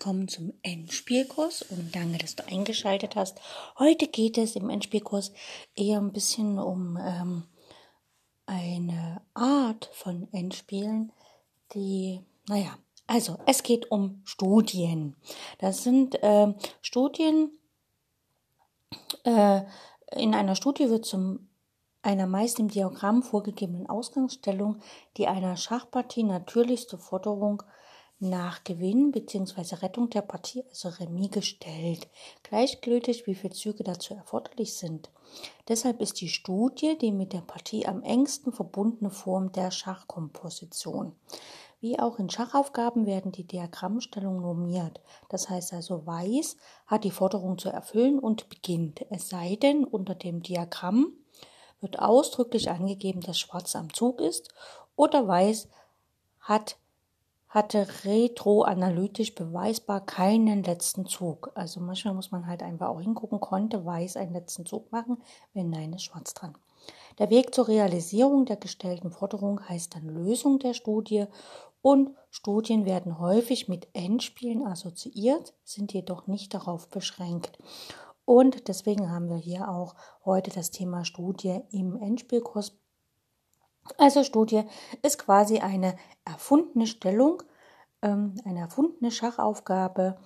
Willkommen zum Endspielkurs und danke, dass du eingeschaltet hast. Heute geht es im Endspielkurs eher ein bisschen um ähm, eine Art von Endspielen, die, naja, also es geht um Studien. Das sind äh, Studien, äh, in einer Studie wird zum einer meist im Diagramm vorgegebenen Ausgangsstellung die einer Schachpartie natürlichste Forderung nach Gewinn bzw. Rettung der Partie, also Remis, gestellt, gleichgültig wie viele Züge dazu erforderlich sind. Deshalb ist die Studie die mit der Partie am engsten verbundene Form der Schachkomposition. Wie auch in Schachaufgaben werden die Diagrammstellungen normiert. Das heißt also, Weiß hat die Forderung zu erfüllen und beginnt. Es sei denn, unter dem Diagramm wird ausdrücklich angegeben, dass Schwarz am Zug ist oder Weiß hat hatte retroanalytisch beweisbar keinen letzten Zug. Also manchmal muss man halt einfach auch hingucken, konnte Weiß einen letzten Zug machen, wenn nein, ist Schwarz dran. Der Weg zur Realisierung der gestellten Forderung heißt dann Lösung der Studie und Studien werden häufig mit Endspielen assoziiert, sind jedoch nicht darauf beschränkt. Und deswegen haben wir hier auch heute das Thema Studie im Endspielkurs also Studie ist quasi eine erfundene Stellung, ähm, eine erfundene Schachaufgabe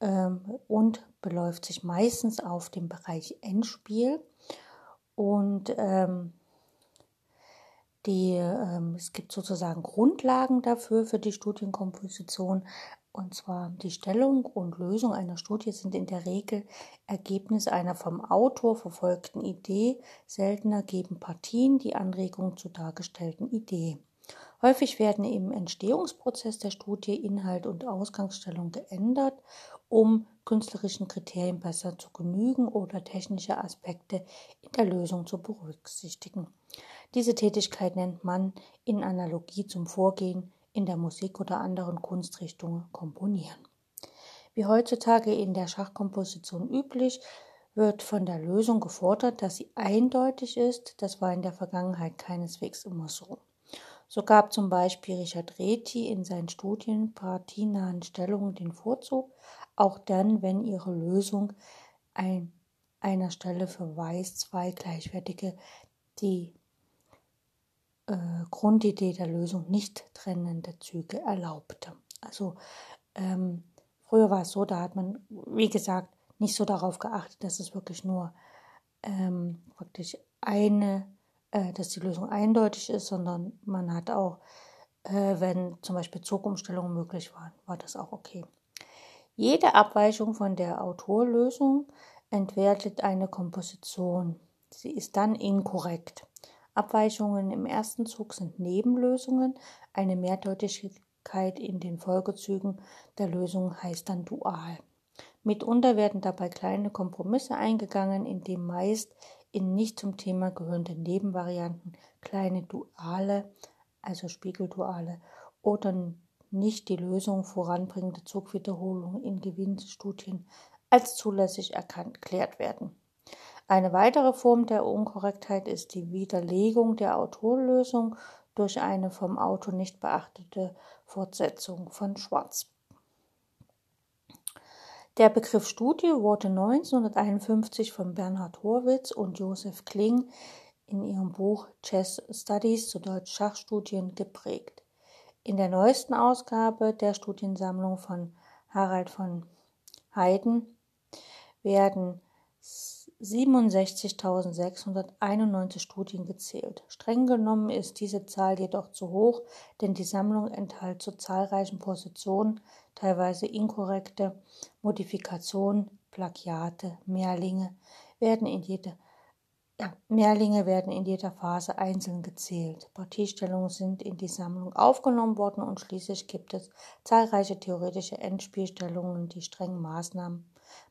ähm, und beläuft sich meistens auf den Bereich Endspiel. Und ähm, die, es gibt sozusagen Grundlagen dafür für die Studienkomposition. Und zwar die Stellung und Lösung einer Studie sind in der Regel Ergebnis einer vom Autor verfolgten Idee. Seltener geben Partien die Anregung zur dargestellten Idee. Häufig werden im Entstehungsprozess der Studie Inhalt und Ausgangsstellung geändert, um künstlerischen Kriterien besser zu genügen oder technische Aspekte in der Lösung zu berücksichtigen. Diese Tätigkeit nennt man in Analogie zum Vorgehen in der Musik oder anderen Kunstrichtungen komponieren. Wie heutzutage in der Schachkomposition üblich, wird von der Lösung gefordert, dass sie eindeutig ist. Das war in der Vergangenheit keineswegs immer so. So gab zum Beispiel Richard Reti in seinen Studien partienahen Stellungen den Vorzug, auch dann, wenn ihre Lösung ein, einer Stelle für Weiß zwei gleichwertige die äh, Grundidee der Lösung nicht trennende Züge erlaubte. Also ähm, früher war es so, da hat man, wie gesagt, nicht so darauf geachtet, dass es wirklich nur ähm, wirklich eine, äh, dass die Lösung eindeutig ist, sondern man hat auch, äh, wenn zum Beispiel Zugumstellungen möglich waren, war das auch okay. Jede Abweichung von der Autorlösung entwertet eine Komposition. Sie ist dann inkorrekt. Abweichungen im ersten Zug sind Nebenlösungen. Eine Mehrdeutigkeit in den Folgezügen der Lösung heißt dann dual. Mitunter werden dabei kleine Kompromisse eingegangen, indem meist in nicht zum Thema gehörende Nebenvarianten kleine Duale, also Spiegelduale, oder nicht die Lösung voranbringende Zugwiederholungen in Gewinnstudien als zulässig erklärt werden. Eine weitere Form der Unkorrektheit ist die Widerlegung der Autorlösung durch eine vom Autor nicht beachtete Fortsetzung von Schwarz. Der Begriff Studie wurde 1951 von Bernhard Horwitz und Josef Kling in ihrem Buch Chess Studies zu Deutsch Schachstudien geprägt. In der neuesten Ausgabe der Studiensammlung von Harald von Heyden werden 67.691 Studien gezählt. Streng genommen ist diese Zahl jedoch zu hoch, denn die Sammlung enthält zu zahlreichen Positionen teilweise inkorrekte Modifikationen, Plagiate, Mehrlinge werden in jede Ja, Mehrlinge werden in jeder Phase einzeln gezählt. Partiestellungen sind in die Sammlung aufgenommen worden und schließlich gibt es zahlreiche theoretische Endspielstellungen, die strengen Maßnahmen,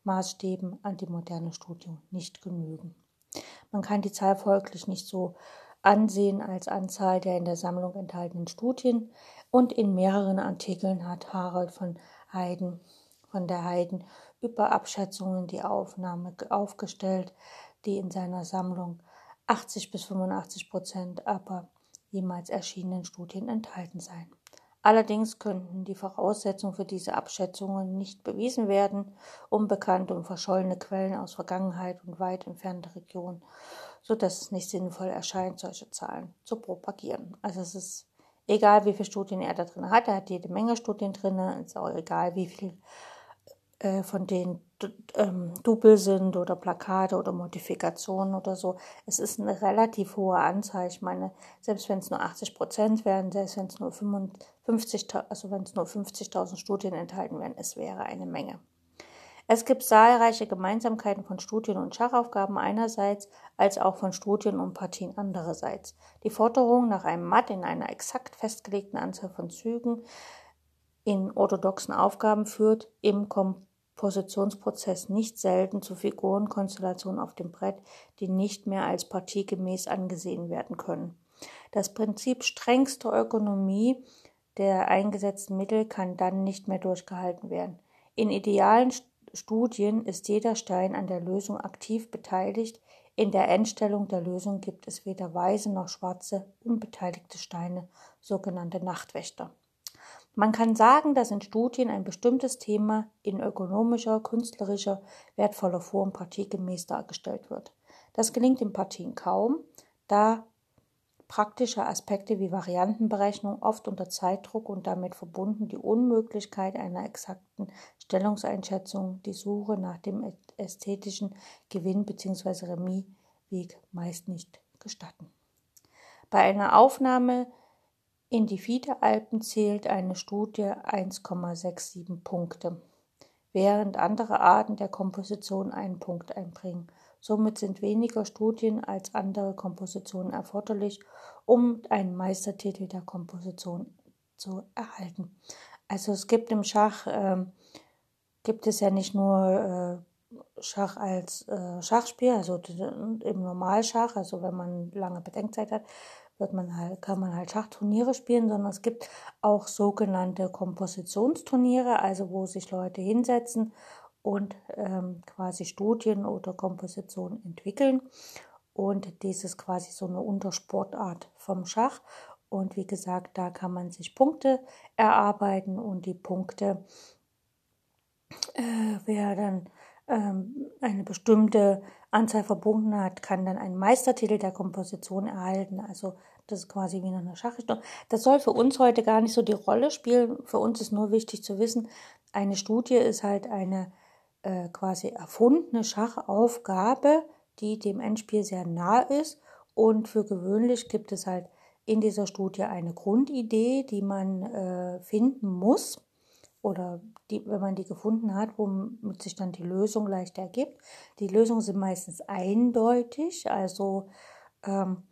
Maßstäben an die moderne Studium nicht genügen. Man kann die Zahl folglich nicht so ansehen als Anzahl der in der Sammlung enthaltenen Studien und in mehreren Artikeln hat Harald von Heiden von der Heiden über Abschätzungen die Aufnahme aufgestellt, die in seiner Sammlung 80 bis 85 Prozent aber jemals erschienenen Studien enthalten seien. Allerdings könnten die Voraussetzungen für diese Abschätzungen nicht bewiesen werden, unbekannte und verschollene Quellen aus Vergangenheit und weit entfernte Regionen, so dass es nicht sinnvoll erscheint, solche Zahlen zu propagieren. Also es ist egal, wie viele Studien er da drin hat, er hat jede Menge Studien drin, es ist auch egal, wie viel äh, von denen ähm, Double sind oder Plakate oder Modifikationen oder so. Es ist eine relativ hohe Anzahl. Ich meine, selbst wenn es nur 80 Prozent wären, selbst wenn es nur 55, also wenn es nur 50.000 Studien enthalten wären, es wäre eine Menge. Es gibt zahlreiche Gemeinsamkeiten von Studien und Schachaufgaben einerseits, als auch von Studien und Partien andererseits. Die Forderung nach einem Matt in einer exakt festgelegten Anzahl von Zügen in orthodoxen Aufgaben führt im Kompositionsprozess nicht selten zu Figurenkonstellationen auf dem Brett, die nicht mehr als partiegemäß angesehen werden können. Das Prinzip strengster Ökonomie der eingesetzten Mittel kann dann nicht mehr durchgehalten werden. In idealen Studien ist jeder Stein an der Lösung aktiv beteiligt. In der Endstellung der Lösung gibt es weder weiße noch schwarze unbeteiligte Steine, sogenannte Nachtwächter. Man kann sagen, dass in Studien ein bestimmtes Thema in ökonomischer, künstlerischer, wertvoller Form partiegemäß dargestellt wird. Das gelingt in Partien kaum, da praktische Aspekte wie Variantenberechnung oft unter Zeitdruck und damit verbunden die Unmöglichkeit einer exakten Stellungseinschätzung die Suche nach dem ästhetischen Gewinn bzw. Remisweg meist nicht gestatten. Bei einer Aufnahme in die Fiederalpen zählt eine Studie 1,67 Punkte, während andere Arten der Komposition einen Punkt einbringen. Somit sind weniger Studien als andere Kompositionen erforderlich, um einen Meistertitel der Komposition zu erhalten. Also es gibt im Schach, äh, gibt es ja nicht nur äh, Schach als äh, Schachspiel, also im Normalschach, also wenn man lange Bedenkzeit hat, wird man halt, kann man halt Schachturniere spielen, sondern es gibt auch sogenannte Kompositionsturniere, also wo sich Leute hinsetzen und ähm, quasi Studien oder Kompositionen entwickeln. Und dies ist quasi so eine Untersportart vom Schach. Und wie gesagt, da kann man sich Punkte erarbeiten und die Punkte äh, werden ähm, eine bestimmte Anzahl verbunden hat, kann dann einen Meistertitel der Komposition erhalten. Also das ist quasi wie eine Schachrichtung. Das soll für uns heute gar nicht so die Rolle spielen. Für uns ist nur wichtig zu wissen, eine Studie ist halt eine äh, quasi erfundene Schachaufgabe, die dem Endspiel sehr nah ist. Und für gewöhnlich gibt es halt in dieser Studie eine Grundidee, die man äh, finden muss oder die, wenn man die gefunden hat, womit sich dann die Lösung leicht ergibt. Die Lösungen sind meistens eindeutig, also ähm,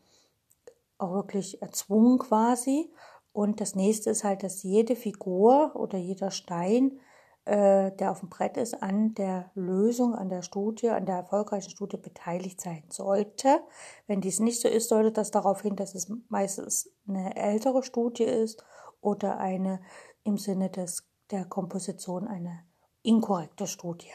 auch wirklich erzwungen quasi. Und das nächste ist halt, dass jede Figur oder jeder Stein, äh, der auf dem Brett ist, an der Lösung, an der Studie, an der erfolgreichen Studie beteiligt sein sollte. Wenn dies nicht so ist, deutet das darauf hin, dass es meistens eine ältere Studie ist oder eine im Sinne des der Komposition eine inkorrekte Studie.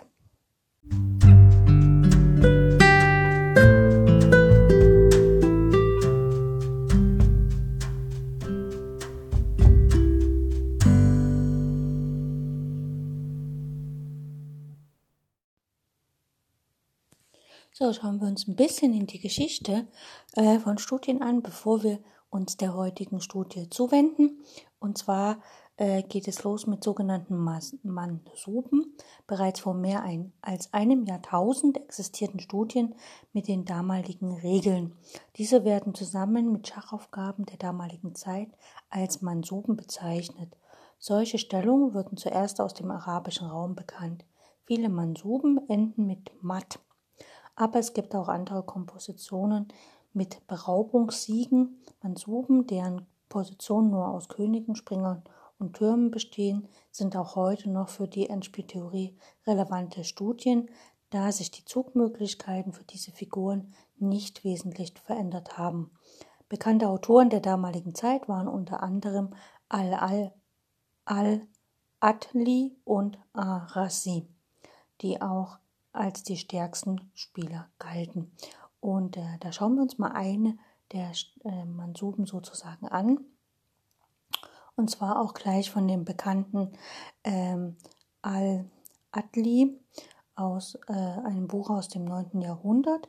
So, schauen wir uns ein bisschen in die Geschichte äh, von Studien an, bevor wir uns der heutigen Studie zuwenden. Und zwar äh, geht es los mit sogenannten Mansuben. Bereits vor mehr ein, als einem Jahrtausend existierten Studien mit den damaligen Regeln. Diese werden zusammen mit Schachaufgaben der damaligen Zeit als Mansuben bezeichnet. Solche Stellungen würden zuerst aus dem arabischen Raum bekannt. Viele Mansuben enden mit Mat. Aber es gibt auch andere Kompositionen mit Beraubungssiegen, Mansuben, deren Positionen nur aus Königen, Springern und Türmen bestehen, sind auch heute noch für die Endspieltheorie relevante Studien, da sich die Zugmöglichkeiten für diese Figuren nicht wesentlich verändert haben. Bekannte Autoren der damaligen Zeit waren unter anderem Al-Al Al-Atli und Arasi, die auch als die stärksten Spieler galten. Und äh, da schauen wir uns mal eine der äh, Mansuben sozusagen an. Und zwar auch gleich von dem bekannten ähm, Al-Adli aus äh, einem Buch aus dem 9. Jahrhundert.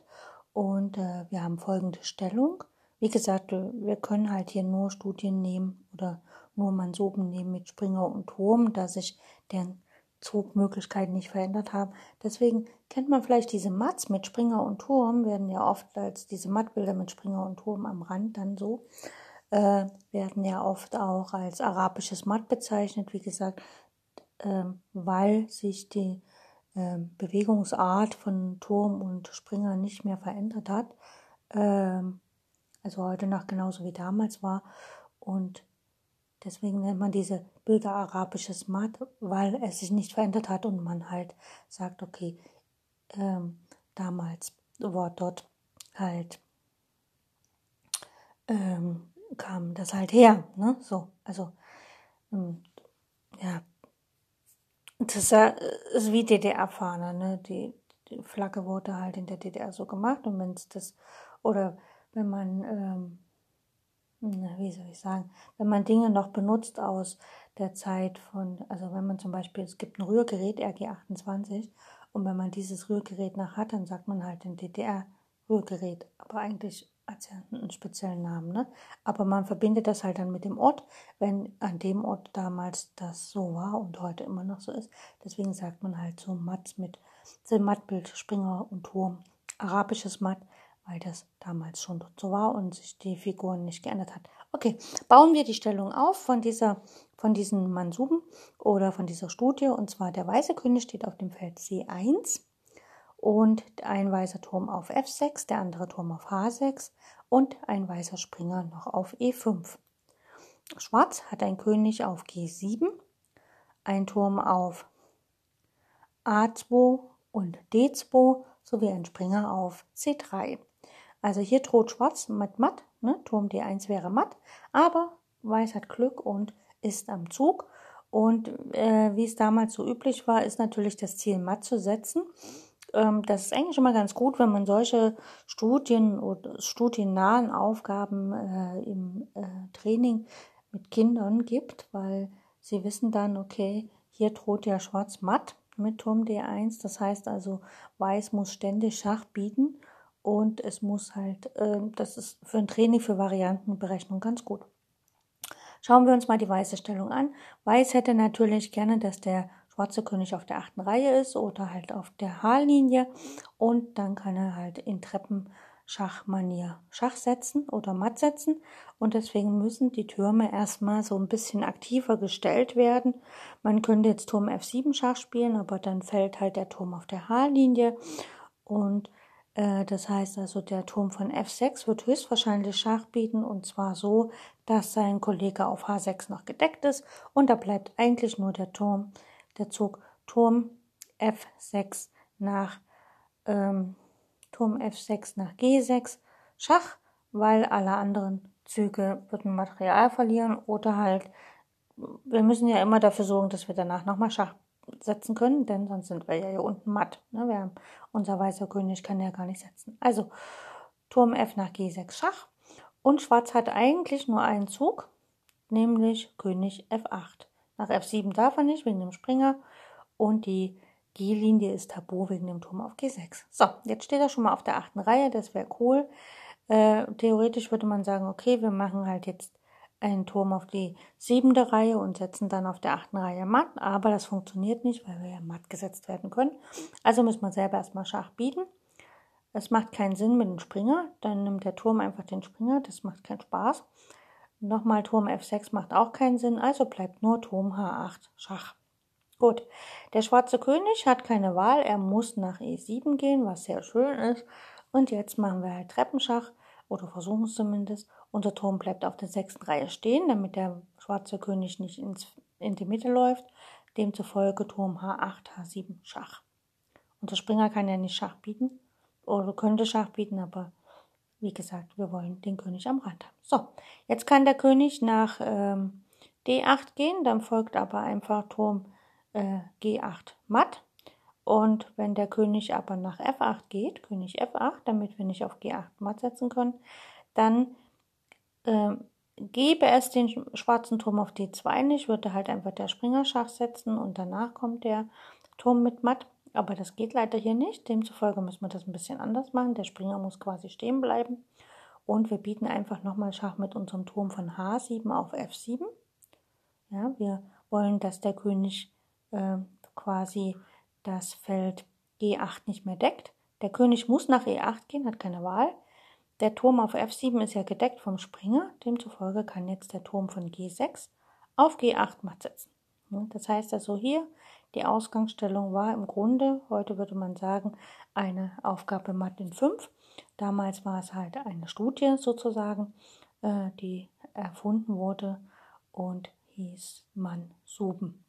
Und äh, wir haben folgende Stellung. Wie gesagt, wir können halt hier nur Studien nehmen oder nur Mansuben nehmen mit Springer und Turm, da sich deren Zugmöglichkeiten nicht verändert haben. Deswegen kennt man vielleicht diese Mats mit Springer und Turm, werden ja oft als diese Mattbilder mit Springer und Turm am Rand dann so äh, werden ja oft auch als arabisches Matt bezeichnet, wie gesagt, äh, weil sich die äh, Bewegungsart von Turm und Springer nicht mehr verändert hat. Ähm, also heute noch genauso wie damals war. Und deswegen nennt man diese Bilder arabisches Matt, weil es sich nicht verändert hat und man halt sagt, okay, ähm, damals war dort halt ähm, kam das halt her, ne? So, also ähm, ja, das ist wie DDR-Fahne, ne? Die, die, Flagge wurde halt in der DDR so gemacht und wenn es das oder wenn man ähm, wie soll ich sagen, wenn man Dinge noch benutzt aus der Zeit von, also wenn man zum Beispiel, es gibt ein Rührgerät RG28 und wenn man dieses Rührgerät nach hat, dann sagt man halt ein DDR-Rührgerät, aber eigentlich hat es ja einen speziellen Namen, ne? Aber man verbindet das halt dann mit dem Ort, wenn an dem Ort damals das so war und heute immer noch so ist. Deswegen sagt man halt so Matt mit Mattbild, Springer und Turm, arabisches Matt, weil das damals schon so war und sich die Figuren nicht geändert hat. Okay, bauen wir die Stellung auf von dieser, von diesen Mansuben oder von dieser Studie und zwar der weiße König steht auf dem Feld C1 und ein weißer Turm auf F6, der andere Turm auf H6 und ein weißer Springer noch auf E5. Schwarz hat ein König auf G7, ein Turm auf A2 und D2 sowie ein Springer auf C3. Also hier droht Schwarz mit Matt, ne? Turm D1 wäre Matt, aber Weiß hat Glück und ist am Zug. Und äh, wie es damals so üblich war, ist natürlich das Ziel Matt zu setzen ähm, das ist eigentlich immer ganz gut, wenn man solche Studien oder studiennahen Aufgaben äh, im äh, Training mit Kindern gibt, weil sie wissen dann, okay, hier droht ja schwarz-matt mit Turm D1. Das heißt also, Weiß muss ständig Schach bieten und es muss halt, äh, das ist für ein Training für Variantenberechnung ganz gut. Schauen wir uns mal die weiße Stellung an. Weiß hätte natürlich gerne, dass der schwarze König auf der achten Reihe ist oder halt auf der H-Linie und dann kann er halt in Treppenschachmanier Schach setzen oder matt setzen und deswegen müssen die Türme erstmal so ein bisschen aktiver gestellt werden. Man könnte jetzt Turm F7 Schach spielen, aber dann fällt halt der Turm auf der H-Linie und das heißt also, der Turm von F6 wird höchstwahrscheinlich Schach bieten und zwar so, dass sein Kollege auf H6 noch gedeckt ist und da bleibt eigentlich nur der Turm der Zug Turm F6 nach ähm, Turm F6 nach G6 Schach, weil alle anderen Züge würden Material verlieren oder halt wir müssen ja immer dafür sorgen, dass wir danach nochmal Schach setzen können, denn sonst sind wir ja hier unten matt. Ne? Wir haben, unser weißer König kann ja gar nicht setzen. Also Turm F nach G6 Schach und Schwarz hat eigentlich nur einen Zug, nämlich König F8. Nach F7 darf er nicht wegen dem Springer und die G-Linie ist tabu wegen dem Turm auf G6. So, jetzt steht er schon mal auf der achten Reihe, das wäre cool. Äh, theoretisch würde man sagen, okay, wir machen halt jetzt einen Turm auf die siebente Reihe und setzen dann auf der achten Reihe matt, aber das funktioniert nicht, weil wir ja matt gesetzt werden können. Also müssen wir selber erstmal Schach bieten. Es macht keinen Sinn mit dem Springer, dann nimmt der Turm einfach den Springer, das macht keinen Spaß. Nochmal Turm F6 macht auch keinen Sinn, also bleibt nur Turm H8 Schach. Gut, der schwarze König hat keine Wahl, er muss nach E7 gehen, was sehr schön ist. Und jetzt machen wir halt Treppenschach, oder versuchen es zumindest. Unser Turm bleibt auf der sechsten Reihe stehen, damit der schwarze König nicht ins, in die Mitte läuft. Demzufolge Turm H8, H7 Schach. Unser Springer kann ja nicht Schach bieten, oder könnte Schach bieten, aber wie gesagt, wir wollen den König am Rand haben. So, jetzt kann der König nach ähm, D8 gehen, dann folgt aber einfach Turm äh, G8 matt. Und wenn der König aber nach F8 geht, König F8, damit wir nicht auf G8 matt setzen können, dann äh, gebe es den schwarzen Turm auf D2 nicht, würde halt einfach der Springer Schach setzen und danach kommt der Turm mit matt. Aber das geht leider hier nicht. Demzufolge müssen wir das ein bisschen anders machen. Der Springer muss quasi stehen bleiben. Und wir bieten einfach nochmal Schach mit unserem Turm von H7 auf F7. Ja, wir wollen, dass der König äh, quasi das Feld G8 nicht mehr deckt. Der König muss nach E8 gehen, hat keine Wahl. Der Turm auf F7 ist ja gedeckt vom Springer. Demzufolge kann jetzt der Turm von G6 auf G8 matt setzen. Das heißt also hier, die Ausgangsstellung war im Grunde, heute würde man sagen, eine Aufgabe matt in 5. Damals war es halt eine Studie sozusagen, äh, die erfunden wurde und hieß man Suben.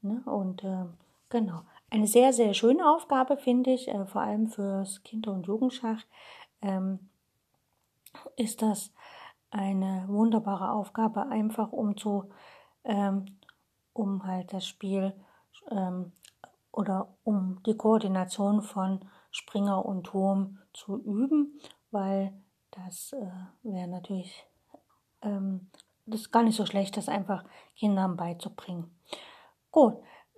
Ne? Und äh, genau, eine sehr, sehr schöne Aufgabe finde ich, äh, vor allem fürs Kinder- und Jugendschach ähm, ist das eine wunderbare Aufgabe, einfach um zu, ähm, um halt das Spiel ähm, oder um die Koordination von Springer und Turm zu üben, weil das äh, wäre natürlich ähm, das ist gar nicht so schlecht, das einfach Kindern beizubringen. Gut,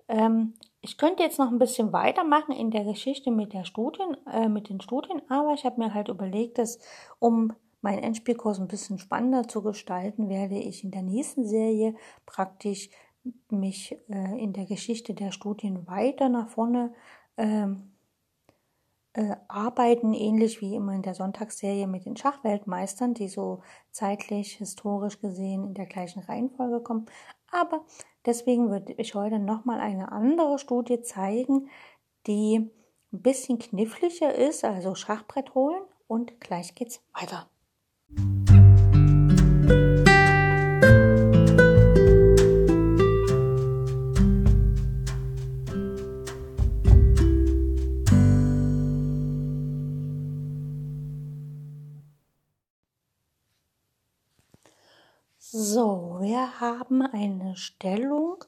ähm, ich könnte jetzt noch ein bisschen weitermachen in der Geschichte mit der Studien, äh, mit den Studien, aber ich habe mir halt überlegt, dass um meinen Endspielkurs ein bisschen spannender zu gestalten, werde ich in der nächsten Serie praktisch mich äh, in der Geschichte der Studien weiter nach vorne ähm, äh, arbeiten, ähnlich wie immer in der Sonntagsserie mit den Schachweltmeistern, die so zeitlich, historisch gesehen in der gleichen Reihenfolge kommen. Aber deswegen würde ich heute nochmal eine andere Studie zeigen, die ein bisschen kniffliger ist, also Schachbrett holen und gleich geht's weiter. So, wir haben eine Stellung,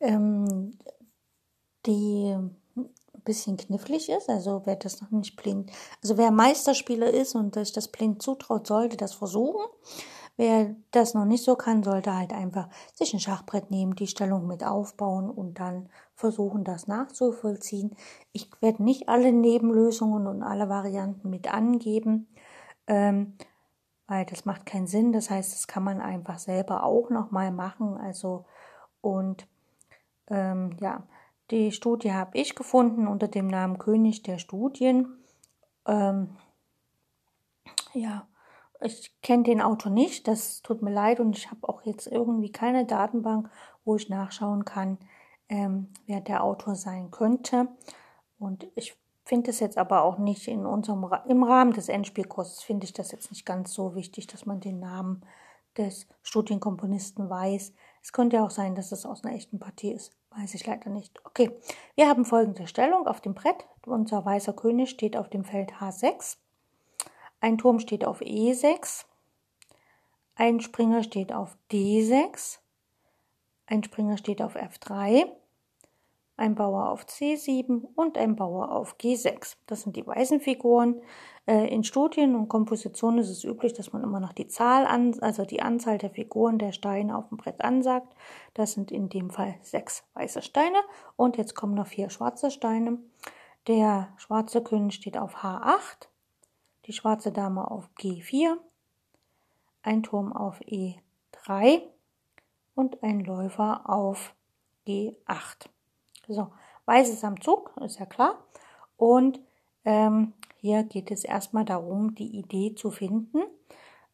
ähm, die bisschen knifflig ist. Also wer das noch nicht blind, also wer Meisterspieler ist und sich das blind zutraut, sollte das versuchen. Wer das noch nicht so kann, sollte halt einfach sich ein Schachbrett nehmen, die Stellung mit aufbauen und dann versuchen, das nachzuvollziehen. Ich werde nicht alle Nebenlösungen und alle Varianten mit angeben. Ähm, weil das macht keinen Sinn. Das heißt, das kann man einfach selber auch nochmal machen. Also und ähm, ja, die Studie habe ich gefunden unter dem Namen König der Studien. Ähm, ja, ich kenne den Autor nicht, das tut mir leid und ich habe auch jetzt irgendwie keine Datenbank, wo ich nachschauen kann, ähm, wer der Autor sein könnte. Und ich finde es jetzt aber auch nicht in unserem im Rahmen des Endspielkurses finde ich das jetzt nicht ganz so wichtig, dass man den Namen des Studienkomponisten weiß. Es könnte ja auch sein, dass es aus einer echten Partie ist. Weiß ich leider nicht. Okay, wir haben folgende Stellung auf dem Brett. Unser weißer König steht auf dem Feld H6. Ein Turm steht auf E6. Ein Springer steht auf D6. Ein Springer steht auf F3 ein Bauer auf C7 und ein Bauer auf G6. Das sind die weißen Figuren. Äh, in Studien und Kompositionen ist es üblich, dass man immer noch die Zahl an, also die Anzahl der Figuren der Steine auf dem Brett ansagt. Das sind in dem Fall sechs weiße Steine und jetzt kommen noch vier schwarze Steine. Der schwarze König steht auf H8, die schwarze Dame auf G4, ein Turm auf E3 und ein Läufer auf G8. So, Weiß ist am Zug, ist ja klar. Und ähm, hier geht es erstmal darum, die Idee zu finden.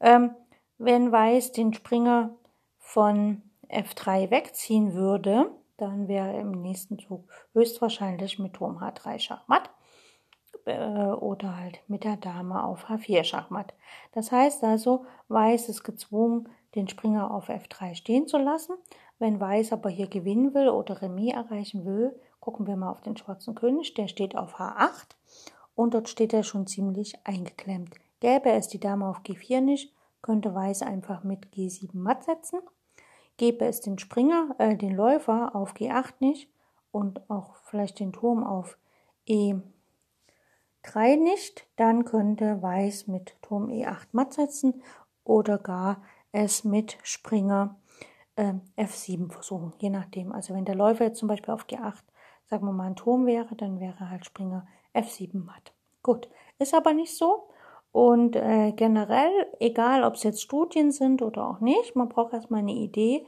Ähm, wenn Weiß den Springer von F3 wegziehen würde, dann wäre im nächsten Zug höchstwahrscheinlich mit Turm H3 Schachmatt äh, oder halt mit der Dame auf H4 Schachmatt. Das heißt also, Weiß ist gezwungen, den Springer auf F3 stehen zu lassen. Wenn Weiß aber hier gewinnen will oder Remis erreichen will, gucken wir mal auf den schwarzen König, der steht auf H8 und dort steht er schon ziemlich eingeklemmt. Gäbe es die Dame auf G4 nicht, könnte Weiß einfach mit G7 matt setzen. Gäbe es den Springer, äh, den Läufer auf G8 nicht und auch vielleicht den Turm auf E3 nicht, dann könnte Weiß mit Turm E8 matt setzen oder gar es mit Springer F7 versuchen, je nachdem. Also wenn der Läufer jetzt zum Beispiel auf G8, sagen wir mal, ein Turm wäre, dann wäre halt Springer F7 matt. Gut, ist aber nicht so. Und äh, generell, egal ob es jetzt Studien sind oder auch nicht, man braucht erstmal eine Idee,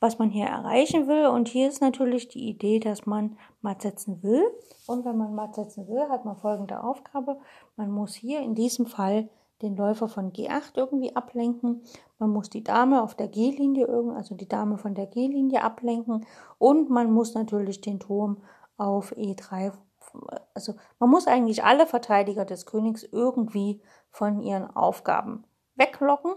was man hier erreichen will. Und hier ist natürlich die Idee, dass man matt setzen will. Und wenn man matt setzen will, hat man folgende Aufgabe. Man muss hier in diesem Fall den Läufer von G8 irgendwie ablenken. Man muss die Dame auf der G-Linie, also die Dame von der G-Linie ablenken. Und man muss natürlich den Turm auf E3 also man muss eigentlich alle Verteidiger des Königs irgendwie von ihren Aufgaben weglocken,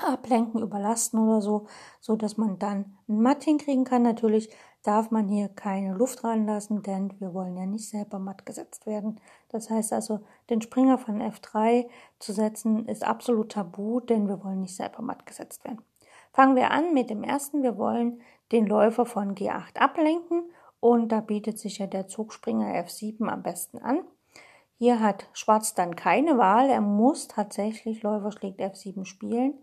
ablenken, überlasten oder so, so dass man dann ein Matt hinkriegen kann. Natürlich darf man hier keine Luft ranlassen, denn wir wollen ja nicht selber matt gesetzt werden. Das heißt also, den Springer von F3 zu setzen ist absolut tabu, denn wir wollen nicht selber matt gesetzt werden. Fangen wir an mit dem ersten. Wir wollen den Läufer von G8 ablenken und da bietet sich ja der Zugspringer F7 am besten an. Hier hat Schwarz dann keine Wahl. Er muss tatsächlich Läufer schlägt F7 spielen.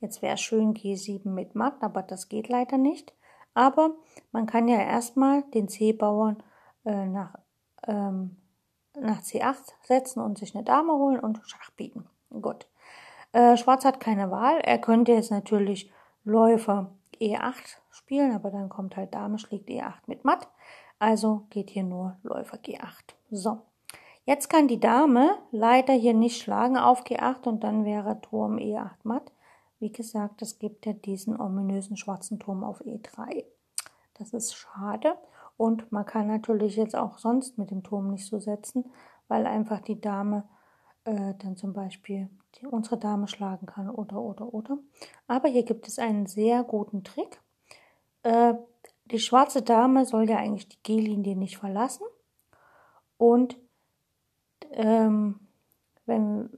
Jetzt wäre schön G7 mit Matt, aber das geht leider nicht. Aber man kann ja erstmal den C-Bauern äh, nach, ähm, nach C8 setzen und sich eine Dame holen und Schach bieten. Gut. Äh, Schwarz hat keine Wahl. Er könnte jetzt natürlich Läufer E8 spielen, aber dann kommt halt Dame schlägt E8 mit Matt. Also geht hier nur Läufer G8. So. Jetzt kann die Dame leider hier nicht schlagen auf G8 und dann wäre Turm E8 matt. Wie gesagt, es gibt ja diesen ominösen schwarzen Turm auf E3. Das ist schade. Und man kann natürlich jetzt auch sonst mit dem Turm nicht so setzen, weil einfach die Dame äh, dann zum Beispiel die, unsere Dame schlagen kann oder oder oder. Aber hier gibt es einen sehr guten Trick. Äh, die schwarze Dame soll ja eigentlich die G-Linie nicht verlassen. Und ähm, wenn,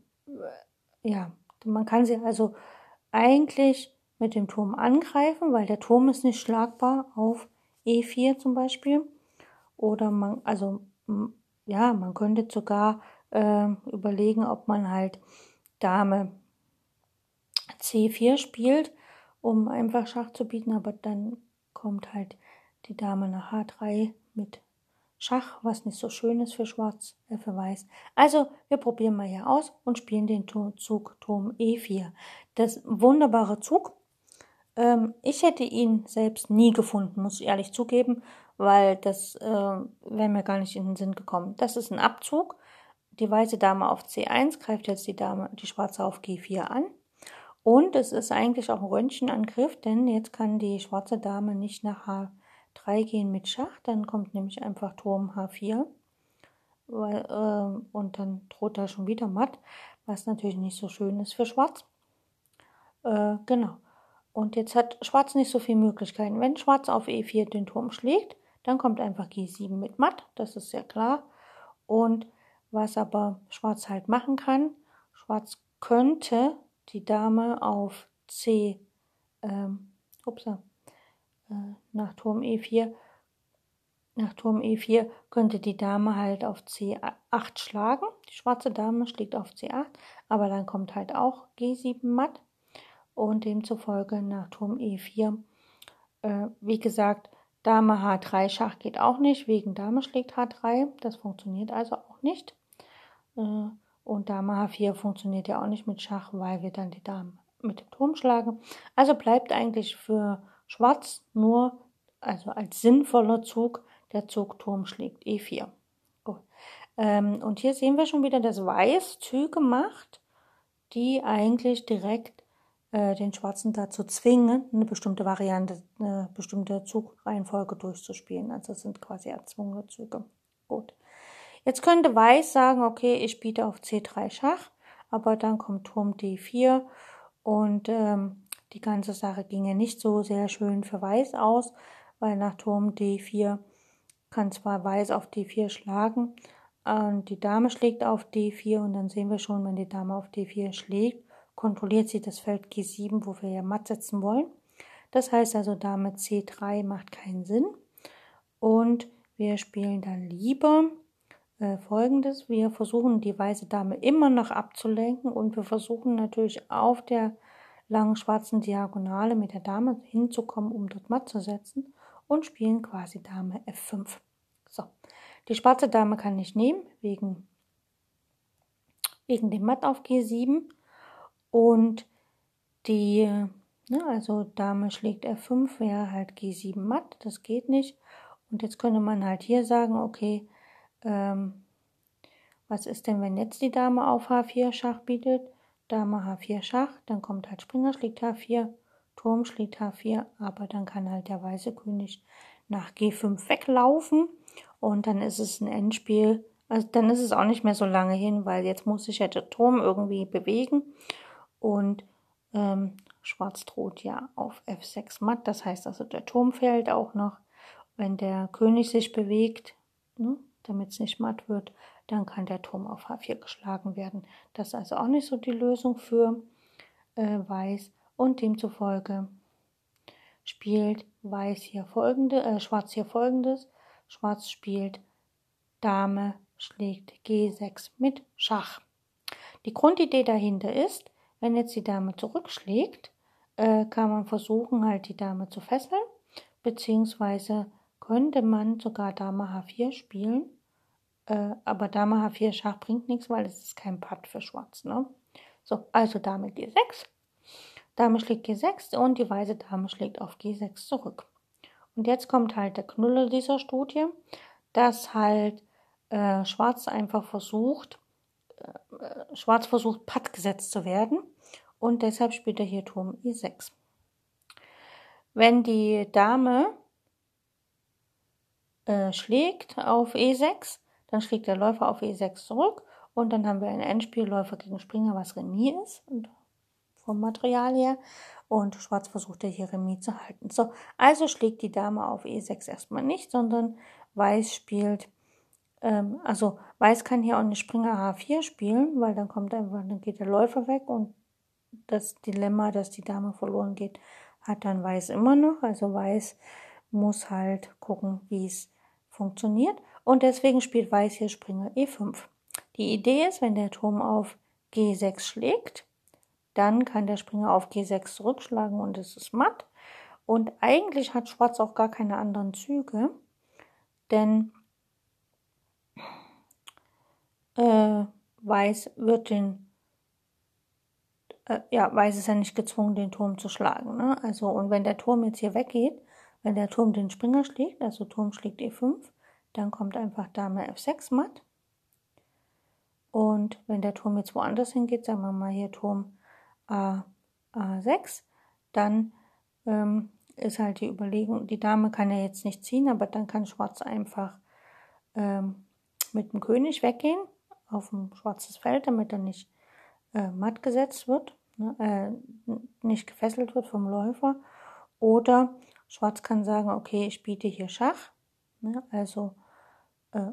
ja, man kann sie also eigentlich mit dem Turm angreifen, weil der Turm ist nicht schlagbar auf E4 zum Beispiel. Oder man, also, ja, man könnte sogar äh, überlegen, ob man halt Dame C4 spielt, um einfach Schach zu bieten, aber dann kommt halt die Dame nach H3 mit Schach, was nicht so schön ist für Schwarz, äh für Weiß. Also wir probieren mal hier aus und spielen den Zug Turm E4. Das wunderbare Zug. Ähm, ich hätte ihn selbst nie gefunden, muss ich ehrlich zugeben, weil das äh, wäre mir gar nicht in den Sinn gekommen. Das ist ein Abzug. Die weiße Dame auf C1 greift jetzt die Dame, die schwarze auf G4 an. Und es ist eigentlich auch ein Röntgenangriff, denn jetzt kann die schwarze Dame nicht nach H3 gehen mit Schach, dann kommt nämlich einfach Turm H4 weil, äh, und dann droht da schon wieder matt, was natürlich nicht so schön ist für Schwarz. Äh, genau. Und jetzt hat Schwarz nicht so viele Möglichkeiten. Wenn Schwarz auf E4 den Turm schlägt, dann kommt einfach G7 mit matt, das ist sehr klar. Und was aber Schwarz halt machen kann, Schwarz könnte die Dame auf C, ähm, upsa, nach Turm E4, nach Turm E4 könnte die Dame halt auf C8 schlagen. Die schwarze Dame schlägt auf C8, aber dann kommt halt auch G7 matt und demzufolge nach Turm E4, äh, wie gesagt, Dame H3 Schach geht auch nicht, wegen Dame schlägt H3, das funktioniert also auch nicht. Äh, und Dame H4 funktioniert ja auch nicht mit Schach, weil wir dann die Dame mit dem Turm schlagen. Also bleibt eigentlich für Schwarz nur, also als sinnvoller Zug, der Zug Turm schlägt E4. Gut. Ähm, und hier sehen wir schon wieder, dass Weiß Züge macht, die eigentlich direkt äh, den Schwarzen dazu zwingen, eine bestimmte Variante, eine bestimmte Zugreihenfolge durchzuspielen. Also es sind quasi erzwungene Züge. Gut. Jetzt könnte Weiß sagen, okay, ich biete auf C3 Schach, aber dann kommt Turm D4 und ähm, die ganze Sache ginge nicht so sehr schön für Weiß aus, weil nach Turm D4 kann zwar Weiß auf D4 schlagen, und die Dame schlägt auf D4 und dann sehen wir schon, wenn die Dame auf D4 schlägt, kontrolliert sie das Feld G7, wo wir ja matt setzen wollen. Das heißt also, Dame C3 macht keinen Sinn. Und wir spielen dann lieber äh, folgendes. Wir versuchen die weiße Dame immer noch abzulenken und wir versuchen natürlich auf der langen schwarzen Diagonale mit der Dame hinzukommen, um dort matt zu setzen und spielen quasi Dame F5. So, die schwarze Dame kann ich nehmen wegen, wegen dem Matt auf G7 und die, ne, also Dame schlägt F5 wäre halt G7 matt, das geht nicht. Und jetzt könnte man halt hier sagen, okay, ähm, was ist denn, wenn jetzt die Dame auf H4 Schach bietet? Dame H4 Schach, dann kommt halt Springer schlägt H4, Turm schlägt H4, aber dann kann halt der weiße König nach G5 weglaufen und dann ist es ein Endspiel. Also dann ist es auch nicht mehr so lange hin, weil jetzt muss sich ja der Turm irgendwie bewegen und ähm, Schwarz droht ja auf F6 matt, das heißt also der Turm fällt auch noch. Wenn der König sich bewegt, ne, damit es nicht matt wird, dann kann der Turm auf H4 geschlagen werden. Das ist also auch nicht so die Lösung für äh, Weiß und demzufolge spielt Weiß hier folgende, äh, Schwarz hier folgendes. Schwarz spielt Dame schlägt G6 mit Schach. Die Grundidee dahinter ist, wenn jetzt die Dame zurückschlägt, äh, kann man versuchen, halt die Dame zu fesseln, beziehungsweise könnte man sogar Dame H4 spielen äh, aber Dame H4 Schach bringt nichts, weil es ist kein Patt für Schwarz. Ne? So, also Dame G6. Dame schlägt G6 und die weiße Dame schlägt auf G6 zurück. Und jetzt kommt halt der Knüller dieser Studie, dass halt äh, Schwarz einfach versucht, äh, Schwarz versucht, Patt gesetzt zu werden und deshalb spielt er hier Turm E6. Wenn die Dame äh, schlägt auf E6, dann schlägt der Läufer auf E6 zurück und dann haben wir ein Endspiel Läufer gegen Springer, was Remis ist und vom Material her. Und Schwarz versucht ja hier Remis zu halten. So, also schlägt die Dame auf E6 erstmal nicht, sondern Weiß spielt, ähm, also Weiß kann hier auch eine Springer H4 spielen, weil dann kommt einfach, dann geht der Läufer weg und das Dilemma, dass die Dame verloren geht, hat dann Weiß immer noch. Also Weiß muss halt gucken, wie es funktioniert und deswegen spielt Weiß hier Springer E5. Die Idee ist, wenn der Turm auf G6 schlägt, dann kann der Springer auf G6 zurückschlagen und es ist matt. Und eigentlich hat Schwarz auch gar keine anderen Züge, denn äh, Weiß wird den äh, ja, Weiß ist ja nicht gezwungen, den Turm zu schlagen. Ne? Also, und wenn der Turm jetzt hier weggeht, wenn der Turm den Springer schlägt, also Turm schlägt E5, dann kommt einfach Dame F6 matt. Und wenn der Turm jetzt woanders hingeht, sagen wir mal hier Turm A, A6, dann ähm, ist halt die Überlegung, die Dame kann ja jetzt nicht ziehen, aber dann kann Schwarz einfach ähm, mit dem König weggehen auf ein schwarzes Feld, damit er nicht äh, matt gesetzt wird, ne, äh, nicht gefesselt wird vom Läufer. Oder Schwarz kann sagen, okay, ich biete hier Schach, ne, also äh,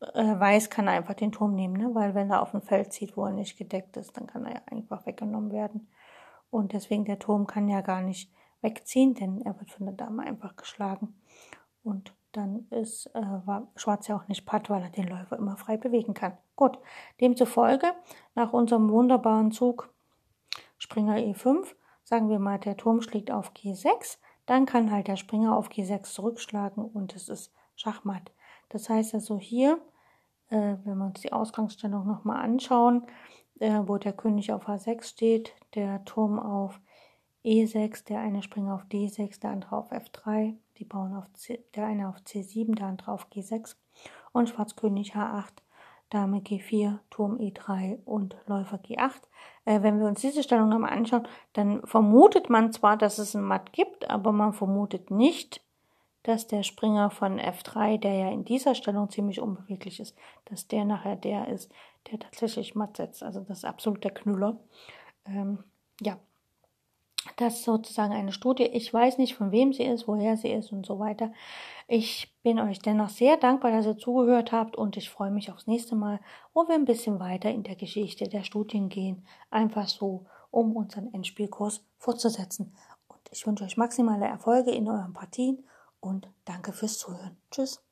äh, Weiß kann einfach den Turm nehmen, ne? weil wenn er auf ein Feld zieht, wo er nicht gedeckt ist, dann kann er ja einfach weggenommen werden. Und deswegen der Turm kann ja gar nicht wegziehen, denn er wird von der Dame einfach geschlagen. Und dann ist äh, war Schwarz ja auch nicht patt, weil er den Läufer immer frei bewegen kann. Gut, demzufolge, nach unserem wunderbaren Zug Springer E5, sagen wir mal, der Turm schlägt auf G6, dann kann halt der Springer auf G6 zurückschlagen und es ist Schachmatt. Das heißt also hier, äh, wenn wir uns die Ausgangsstellung nochmal anschauen, äh, wo der König auf H6 steht, der Turm auf E6, der eine Springer auf D6, der andere auf F3, die bauen auf C, der eine auf C7, der andere auf G6 und Schwarz König H8, Dame G4, Turm E3 und Läufer G8. Äh, wenn wir uns diese Stellung nochmal anschauen, dann vermutet man zwar, dass es ein Matt gibt, aber man vermutet nicht, dass der Springer von F3, der ja in dieser Stellung ziemlich unbeweglich ist, dass der nachher der ist, der tatsächlich matt setzt. Also das ist absolut der Knüller. Ähm, ja, das ist sozusagen eine Studie. Ich weiß nicht, von wem sie ist, woher sie ist und so weiter. Ich bin euch dennoch sehr dankbar, dass ihr zugehört habt und ich freue mich aufs nächste Mal, wo wir ein bisschen weiter in der Geschichte der Studien gehen. Einfach so, um unseren Endspielkurs fortzusetzen. Und ich wünsche euch maximale Erfolge in euren Partien und danke fürs Zuhören. Tschüss.